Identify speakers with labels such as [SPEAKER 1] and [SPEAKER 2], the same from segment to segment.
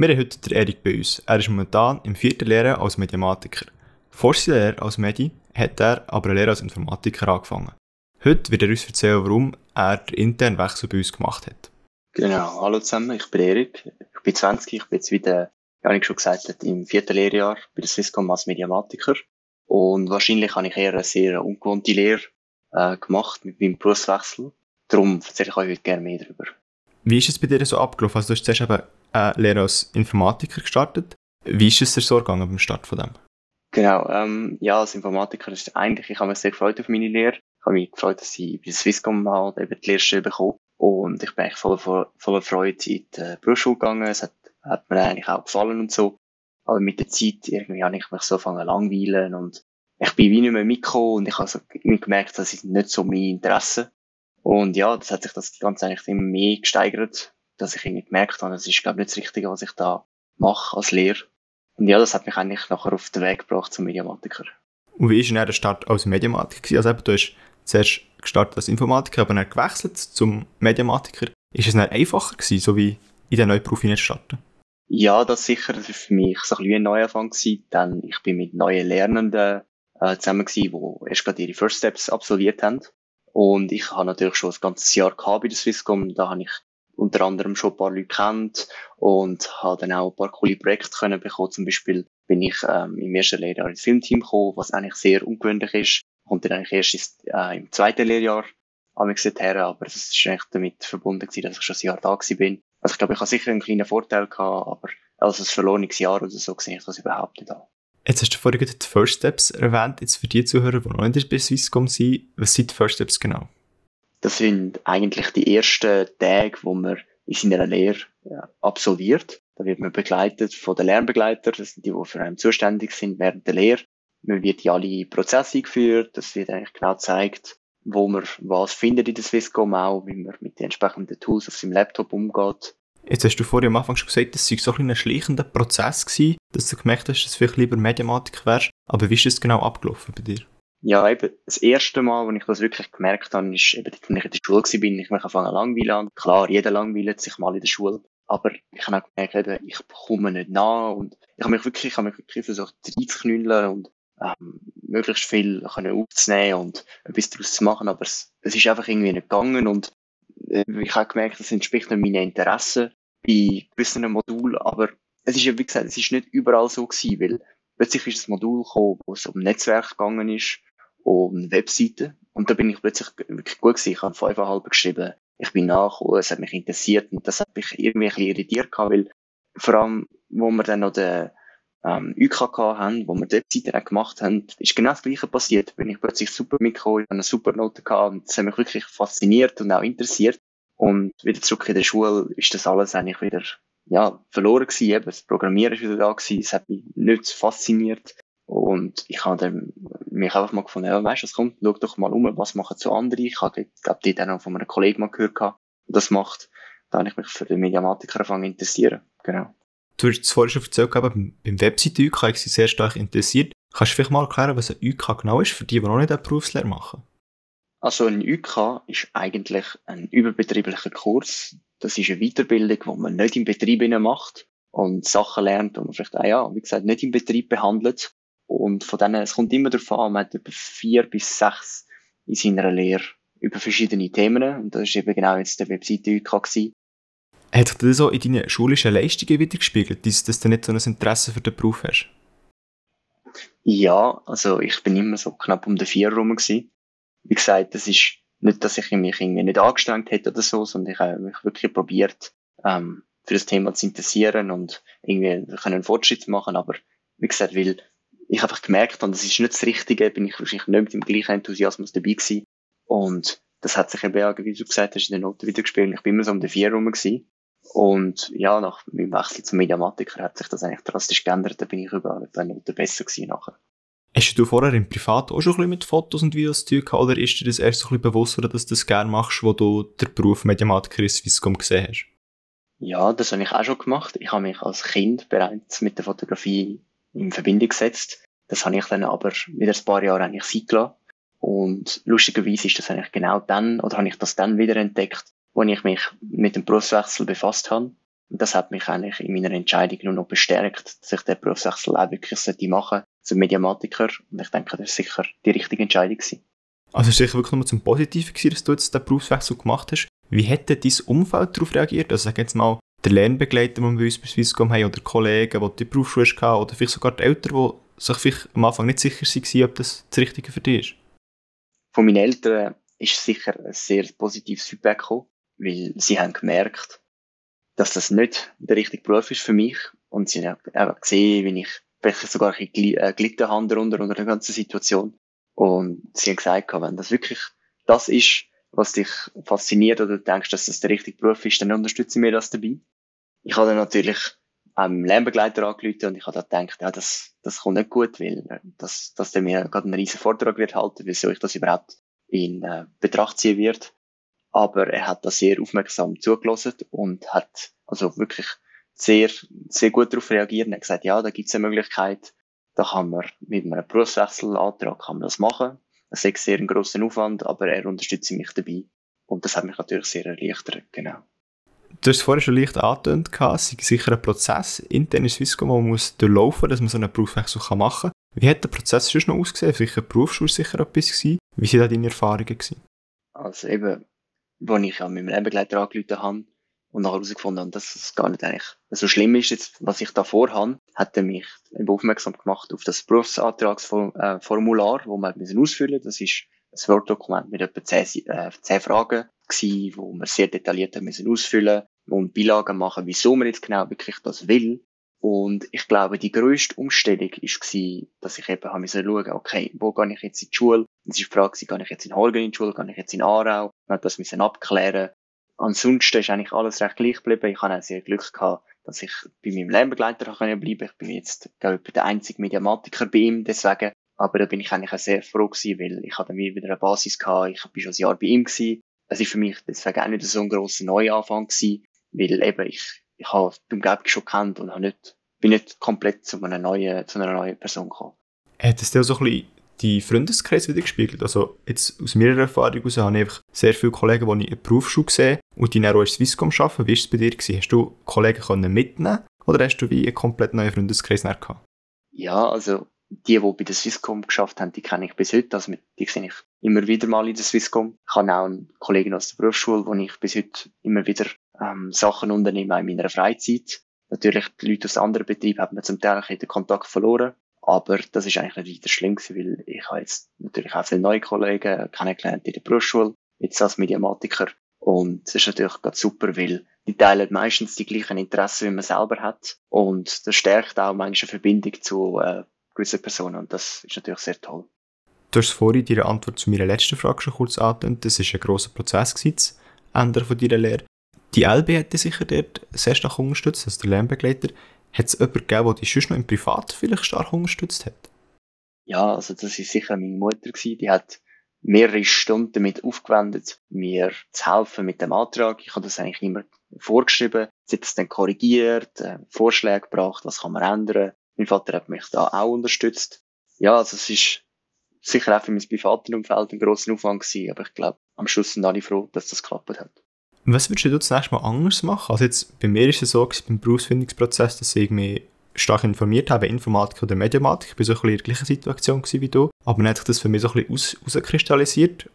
[SPEAKER 1] Wir haben heute den Erik bei uns. Er ist momentan im vierten Lehre als Mediamatiker. Vor seiner Lehre als Medi hat er aber eine Lehre als Informatiker angefangen. Heute wird er uns erzählen, warum er den internen Wechsel bei uns gemacht hat.
[SPEAKER 2] Genau, hallo zusammen, ich bin Erik, ich bin 20, ich bin jetzt wie ich schon gesagt habe, im vierten Lehrjahr bei der Swisscom als Mediamatiker. Und wahrscheinlich habe ich eher eine sehr ungewohnte Lehre äh, gemacht mit meinem Berufswechsel. Darum erzähle ich euch heute gerne mehr darüber.
[SPEAKER 1] Wie ist es bei dir so abgelaufen? Also du hast zuerst eben eine Lehre als Informatiker gestartet. Wie ist es dir so gegangen beim Start von dem?
[SPEAKER 2] Genau, ähm, ja, als Informatiker ist eigentlich, ich habe mich sehr gefreut auf meine Lehre. Ich habe mich gefreut, dass ich bei Swisscom mal eben die Lehrstelle bekomme. Und ich bin eigentlich voller, voller Freude in die Berufsschule gegangen. Es hat, hat mir eigentlich auch gefallen und so. Aber mit der Zeit irgendwie habe ich mich so angefangen langweilen und ich bin wie nicht mehr mitgekommen und ich habe so gemerkt, dass ich nicht so mein Interesse. Und ja, das hat sich das Ganze eigentlich immer mehr gesteigert, dass ich irgendwie gemerkt habe, das ist, glaube ich, nicht das Richtige, was ich da mache als Lehrer. Und ja, das hat mich eigentlich nachher auf den Weg gebracht zum Mediamatiker.
[SPEAKER 1] Und wie war denn der Start als Mediamatiker? Also eben, du hast zuerst gestartet als Informatiker, aber dann gewechselt zum Mediamatiker. Ist es dann einfacher gewesen, so wie in den neuen Beruf starten?
[SPEAKER 2] Ja, das sicher. Das war für mich so ein, bisschen ein Neuanfang gewesen, denn ich bin mit neuen Lernenden äh, zusammen gewesen, die erst gerade ihre First Steps absolviert haben. Und ich habe natürlich schon ein ganzes Jahr gehabt bei der Swisscom. Da habe ich unter anderem schon ein paar Leute kennt und habe dann auch ein paar coole Projekte können bekommen. Zum Beispiel bin ich ähm, im ersten Lehrjahr ins Filmteam gekommen, was eigentlich sehr ungewöhnlich ist. Kommt dann eigentlich erst ins, äh, im zweiten Lehrjahr mich her, aber es ist eigentlich damit verbunden gewesen, dass ich schon ein Jahr da gewesen bin. Also ich glaube, ich habe sicher einen kleinen Vorteil gehabt, aber als ein verlorenes Jahr oder so sehe ich das überhaupt nicht an.
[SPEAKER 1] Jetzt hast du vorhin die First Steps erwähnt. Jetzt für die Zuhörer, die noch nicht bei Swisscom sind, was sind die First Steps genau?
[SPEAKER 2] Das sind eigentlich die ersten Tage, wo man in seiner Lehre absolviert. Da wird man begleitet von den Lernbegleitern, das sind die, die für einen zuständig sind während der Lehre. Man wird in alle Prozesse eingeführt, das wird eigentlich genau gezeigt, wo man was findet in der Swisscom auch, wie man mit den entsprechenden Tools auf seinem Laptop umgeht.
[SPEAKER 1] Jetzt hast du vorhin am Anfang schon gesagt, das sei so ein, ein schleichender Prozess gewesen, dass du gemerkt hast, dass du vielleicht lieber Mediamatik wärst. Aber wie ist das genau abgelaufen bei dir?
[SPEAKER 2] Ja, eben, das erste Mal, als ich das wirklich gemerkt habe, ist eben, als ich in der Schule war, ich mich angefangen langweilen. Klar, jeder langweilt sich mal in der Schule. Aber ich habe auch gemerkt, ich komme nicht nach und ich habe mich wirklich, ich habe mich wirklich versucht reinzuknüllen und ähm, möglichst viel aufzunehmen und etwas daraus zu machen, aber es, es ist einfach irgendwie nicht gegangen und ich habe gemerkt, das entspricht nicht meinen Interessen bei gewissen Modulen, aber es ist ja, wie gesagt, es ist nicht überall so gewesen, weil plötzlich ist das Modul gekommen, wo es um Netzwerk gegangen ist, um Webseiten. Und da bin ich plötzlich wirklich gut gewesen. Ich habe fünfeinhalb geschrieben. Ich bin nachgekommen, es hat mich interessiert und das hat mich irgendwie ein bisschen irritiert weil vor allem, wo wir dann noch den ähm, UKK haben, wo wir die Webseiten gemacht haben, ist genau das Gleiche passiert. Bin ich plötzlich super mitgekommen, ich eine super Note gehabt und das hat mich wirklich fasziniert und auch interessiert. Und wieder zurück in der Schule ist das alles eigentlich wieder, ja, verloren gewesen. Eben, das Programmieren ist wieder da gewesen. Es hat mich nicht fasziniert. Und ich habe dann mich einfach mal gefunden, ja, weißt du, was kommt, schau doch mal um, was machen so andere. Ich habe, glaube dort auch noch von einem Kollegen mal gehört, der das macht. Da habe ich mich für den Mediamatiker angefangen interessieren. Genau.
[SPEAKER 1] Du hast es vorhin schon erzählt, beim Webseite-UK habe ich sie sehr stark interessiert. Kannst du vielleicht mal erklären, was ein UK genau ist, für die, die noch nicht eine Berufslehre machen?
[SPEAKER 2] Also ein UK ist eigentlich ein überbetrieblicher Kurs. Das ist eine Weiterbildung, die man nicht im Betrieb macht und Sachen lernt, die man vielleicht auch, ja, wie gesagt, nicht im Betrieb behandelt. Und von denen, es kommt immer darauf an, man hat über vier bis sechs in seiner Lehre über verschiedene Themen. Und das ist eben genau jetzt der Webseite UK gewesen.
[SPEAKER 1] Hat sich das so in deinen schulischen Leistungen wiedergespiegelt, dass, du nicht so ein Interesse für den Beruf hast?
[SPEAKER 2] Ja, also ich bin immer so knapp um den Vier rum gewesen wie gesagt, das ist nicht, dass ich mich irgendwie nicht angestrengt hätte oder so, sondern ich habe mich wirklich probiert, ähm, für das Thema zu interessieren und irgendwie einen Fortschritt zu machen. Aber wie gesagt, weil ich einfach gemerkt habe, das ist nicht das Richtige, bin ich wahrscheinlich nicht mit dem gleichen Enthusiasmus dabei gewesen. Und das hat sich eben auch, wie du gesagt hast, in der Note wieder gespielt. Ich bin immer so um den Vier rum gewesen. Und ja, nach meinem Wechsel zum Mediamatiker hat sich das eigentlich drastisch geändert. Da bin ich über eine Note besser gewesen nachher.
[SPEAKER 1] Hast du vorher im Privat auch schon ein bisschen mit Fotos und Videos zu tun gehabt, oder ist dir das erst so ein bisschen bewusst, dass du das gerne machst, wo du den Beruf Mediamatiker in Swisscom gesehen hast?
[SPEAKER 2] Ja, das habe ich auch schon gemacht. Ich habe mich als Kind bereits mit der Fotografie in Verbindung gesetzt. Das habe ich dann aber wieder ein paar Jahre eigentlich sein gelassen. Und lustigerweise ist das eigentlich genau dann, oder habe ich das dann wieder entdeckt, wo ich mich mit dem Berufswechsel befasst habe. Und das hat mich eigentlich in meiner Entscheidung nur noch bestärkt, dass ich den Berufswechsel auch wirklich machen sollte zum Mediamatiker. Und ich denke, das ist sicher die richtige Entscheidung gewesen.
[SPEAKER 1] Also ist sicher wirklich nur zum Positiven gewesen, dass du jetzt den Berufswechsel gemacht hast. Wie hätte dein Umfeld darauf reagiert? Also sag jetzt mal, der Lernbegleiter, den wir bei uns bei Swisscom haben, oder Kollegen, die die Berufsschule hatten, oder vielleicht sogar die Eltern, die sich vielleicht am Anfang nicht sicher waren, ob das das Richtige für dich ist?
[SPEAKER 2] Von meinen Eltern ist sicher ein sehr positives Feedback gekommen, weil sie haben gemerkt, dass das nicht der richtige Beruf ist für mich. Und sie haben auch gesehen, wie ich vielleicht sogar ein bisschen äh, gelitten habe darunter, unter der ganzen Situation. Und sie haben gesagt, wenn das wirklich das ist, was dich fasziniert oder du denkst, dass das der richtige Beruf ist, dann unterstützen wir das dabei. Ich habe dann natürlich einem Lernbegleiter angerufen und ich habe dann gedacht, ja, das, das kommt nicht gut, weil äh, das, dass der mir gerade einen riesen Vortrag wird halten, wieso ich das überhaupt in äh, Betracht ziehen wird. Aber er hat da sehr aufmerksam zugelassen und hat also wirklich sehr, sehr gut darauf reagiert und hat gesagt, ja, da gibt es eine Möglichkeit, da kann man mit einem Berufswechselantrag kann man das machen. Das ist sehr ein grosser Aufwand, aber er unterstützt mich dabei. Und das hat mich natürlich sehr erleichtert, genau.
[SPEAKER 1] Du hast es vorher schon leicht angetönt, es ist sicher ein Prozess intern in Swisscom, man muss durchlaufen dass man so einen Berufswechsel machen kann. Wie hat der Prozess schon noch ausgesehen? Sicher Berufsschule sicher etwas gewesen. Wie waren deine Erfahrungen? Gewesen?
[SPEAKER 2] Also eben, als ich ja mit meinem Lebenbegleiter angerufen habe, und nachher herausgefunden habe, dass es gar nicht eigentlich so schlimm ist, jetzt, was ich da vorhabe, hat er mich aufmerksam gemacht auf das Berufsantragsformular, wo wir müssen ausfüllen Das ist ein Word-Dokument mit etwa zehn, äh, zehn Fragen gewesen, wo wir sehr detailliert haben müssen ausfüllen und Beilagen machen, wieso man jetzt genau wirklich das will. Und ich glaube, die grösste Umstellung war, dass ich eben schauen okay, wo gehe ich jetzt in die Schule? Es ist die Frage, gehe ich jetzt in Horgen in die Schule, gehe ich jetzt in Aarau? Ich musste das müssen abklären. Ansonsten ist eigentlich alles recht gleich geblieben. Ich habe auch sehr Glück gehabt, dass ich bei meinem Lernbegleiter bleiben konnte. Ich bin jetzt, glaube ich, der einzige Mediamatiker bei ihm, deswegen. Aber da bin ich eigentlich auch sehr froh gewesen, weil ich hatte wieder eine Basis gehabt. Ich bin schon ein Jahr bei ihm. Es ist für mich deswegen auch nicht so ein grosser Neuanfang gewesen, weil eben ich, ich habe die Umgebung schon kennt und habe nicht, bin nicht komplett zu einer neuen, zu einer neuen Person gekommen.
[SPEAKER 1] Hat es dir so ein bisschen die Freundeskreis wieder gespiegelt. Also jetzt aus meiner Erfahrung heraus habe ich einfach sehr viele Kollegen, die ich in der Berufsschule sehe und die dann auch in Swisscom arbeiten. Wie war es bei dir? Gewesen? Hast du Kollegen können mitnehmen oder hast du wie einen komplett neuen Freundeskreis gehabt?
[SPEAKER 2] Ja, also die, die bei der Swisscom geschafft haben, die kenne ich bis heute. Also die sehe ich immer wieder mal in der Swisscom. Ich habe auch einen Kollegen aus der Berufsschule, wo ich bis heute immer wieder ähm, Sachen unternehme, auch in meiner Freizeit. Natürlich, die Leute aus anderen Betrieben haben mir zum Teil den Kontakt verloren. Aber das ist eigentlich nicht weiter schlimm gewesen, weil ich habe jetzt natürlich auch viele neue Kollegen kennengelernt in der Berufsschule, jetzt als Mediamatiker. Und das ist natürlich ganz super, weil die teilen meistens die gleichen Interessen, wie man selber hat. Und das stärkt auch manchmal eine Verbindung zu äh, gewissen Personen. Und das ist natürlich sehr toll.
[SPEAKER 1] Du hast vorhin deine Antwort zu meiner letzten Frage schon kurz angetönt. Das war ein grosser Prozess, das von deiner Lehre. Die LB dich sicher dort sehr stark unterstützt, als der Lernbegleiter. Hat es jemanden gegeben, der dich sonst noch im Privat vielleicht stark unterstützt hat?
[SPEAKER 2] Ja, also das war sicher meine Mutter. Gewesen. Die hat mehrere Stunden damit aufgewendet, mir zu helfen mit dem Antrag. Ich habe das eigentlich immer vorgeschrieben. Sie hat es dann korrigiert, äh, Vorschläge gebracht, was kann man ändern. Mein Vater hat mich da auch unterstützt. Ja, also es ist sicher auch für mein privates Umfeld ein grosser Aufwand gewesen, aber ich glaube, am Schluss sind alle froh, dass das geklappt hat.
[SPEAKER 1] Was würdest du das nächste Mal anders machen? Also jetzt, bei mir ist es so, beim Berufsfindungsprozess, dass ich mich stark informiert habe, Informatik oder Mediamatik. Ich war so ein bisschen in der gleichen Situation wie du. Aber dann hat sich das für mich so ein bisschen aus,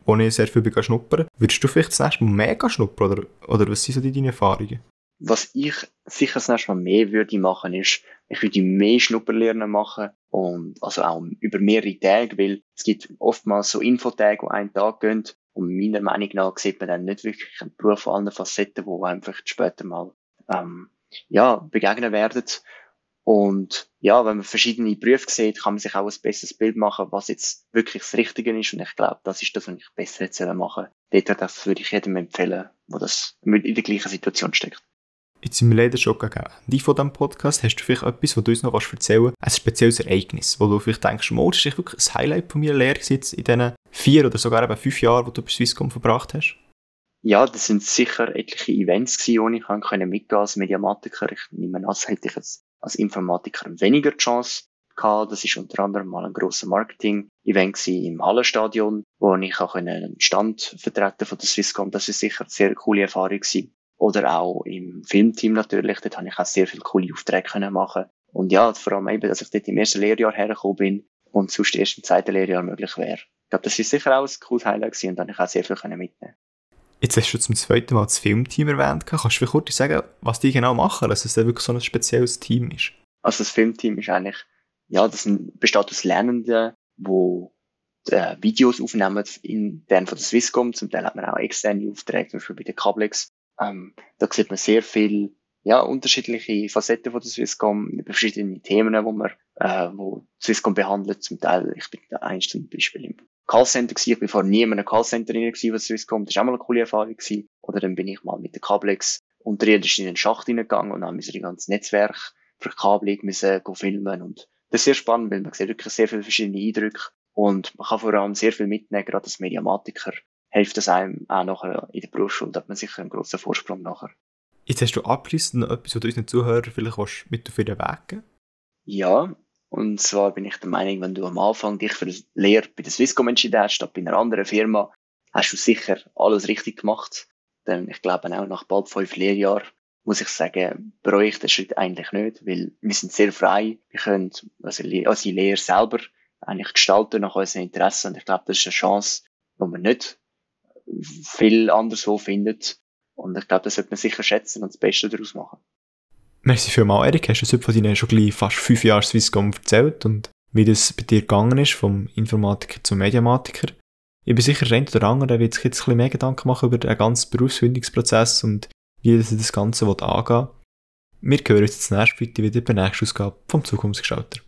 [SPEAKER 1] wo ich sehr viel schnuppern Würdest du vielleicht das nächste Mal mehr schnuppern oder, oder was sind so deine Erfahrungen?
[SPEAKER 2] Was ich sicher das nächste Mal mehr würde machen, ist, ich würde mehr Schnupperlernen machen und also auch über mehrere Tage, weil es gibt oftmals so Infotage, die einen Tag gehen und meiner Meinung nach sieht man dann nicht wirklich einen Beruf allen Facetten, wo einfach später mal ähm, ja, begegnen werden. Und ja, wenn man verschiedene Berufe sieht, kann man sich auch ein besseres Bild machen, was jetzt wirklich das Richtige ist. Und ich glaube, das ist das, was ich besser jetzt machen Dort das würde ich jedem empfehlen, der das in der gleichen Situation steckt.
[SPEAKER 1] Jetzt sind wir leider schon gegen Ende von diesem Podcast. Hast du vielleicht etwas, was du uns noch erzählen willst? Ein spezielles Ereignis, wo du vielleicht denkst, oh, das ist wirklich ein Highlight von meiner Lehre in diesen vier oder sogar eben fünf Jahren, die du bei Swisscom verbracht hast?
[SPEAKER 2] Ja, das sind sicher etliche Events die ich mitgehen konnte als Mediamatiker. Ich nehme an, das hätte ich jetzt als Informatiker weniger Chance gehabt. Das ist unter anderem mal ein grosser Marketing-Event im Hallenstadion, wo ich auch einen Stand vertreten von der Swisscom. Das ist sicher eine sehr coole Erfahrung gewesen. Oder auch im Filmteam natürlich, dort habe ich auch sehr viele coole Aufträge können machen. Und ja, vor allem eben, dass ich dort im ersten Lehrjahr hergekommen bin und sonst erst im zweiten Lehrjahr möglich wäre. Ich glaube, das ist sicher auch ein cooles Highlight gewesen und da habe ich auch sehr viel mitnehmen
[SPEAKER 1] Jetzt hast du zum zweiten Mal das Filmteam erwähnt. Kannst du mir kurz sagen, was die genau machen, dass es wirklich so ein spezielles Team ist?
[SPEAKER 2] Also das Filmteam ist eigentlich, ja, das besteht aus Lernenden, die äh, Videos aufnehmen intern von der Swisscom. Zum Teil hat man auch externe Aufträge, zum Beispiel bei der Cablex. Ähm, da sieht man sehr viel, ja, unterschiedliche Facetten von der Swisscom, verschiedene Themen, wo äh, wo Swisscom behandelt. Zum Teil, ich bin da eins zum Beispiel im Callcenter. Ich bin vorher nie in einem Callcenter rein gewesen, was Swisscom. Das war auch mal eine coole Erfahrung gewesen. Oder dann bin ich mal mit der Cablex unterirdisch in den Schacht hineingegangen und dann müssen die ganze Netzwerk Verkabelung müssen filmen und das ist sehr spannend, weil man sieht wirklich sehr viele verschiedene Eindrücke und man kann vor allem sehr viel mitnehmen, gerade als Mediamatiker hilft das einem auch nachher in der Berufsschule, da hat man sicher einen grossen Vorsprung nachher.
[SPEAKER 1] Jetzt hast du abschließend noch etwas, was du unseren Zuhörern vielleicht mit auf den Weg geben
[SPEAKER 2] Ja, und zwar bin ich der Meinung, wenn du am Anfang dich für eine Lehre bei der Swisscom entschieden hast, statt bei einer anderen Firma, hast du sicher alles richtig gemacht. Denn ich glaube auch nach bald fünf Lehrjahren muss ich sagen, bereue ich den Schritt eigentlich nicht, weil wir sind sehr frei. Wir können also unsere Lehre selber eigentlich gestalten nach unseren Interessen. Und ich glaube, das ist eine Chance, die man nicht viel anderswo findet. Und ich glaube, das sollte man sicher schätzen und das Beste daraus machen.
[SPEAKER 1] Merci vielmals, Erik. Hast du uns von deinen schon fast fünf Jahren Swisscom erzählt und wie das bei dir gegangen ist, vom Informatiker zum Mediamatiker. Ich bin sicher, eine oder andere wird sich jetzt ein bisschen mehr Gedanken machen über den ganzen Berufsfindungsprozess und wie das, das Ganze angehen will. Wir hören uns jetzt nächste Woche wieder bei der nächsten Ausgabe vom Zukunftsgestalter.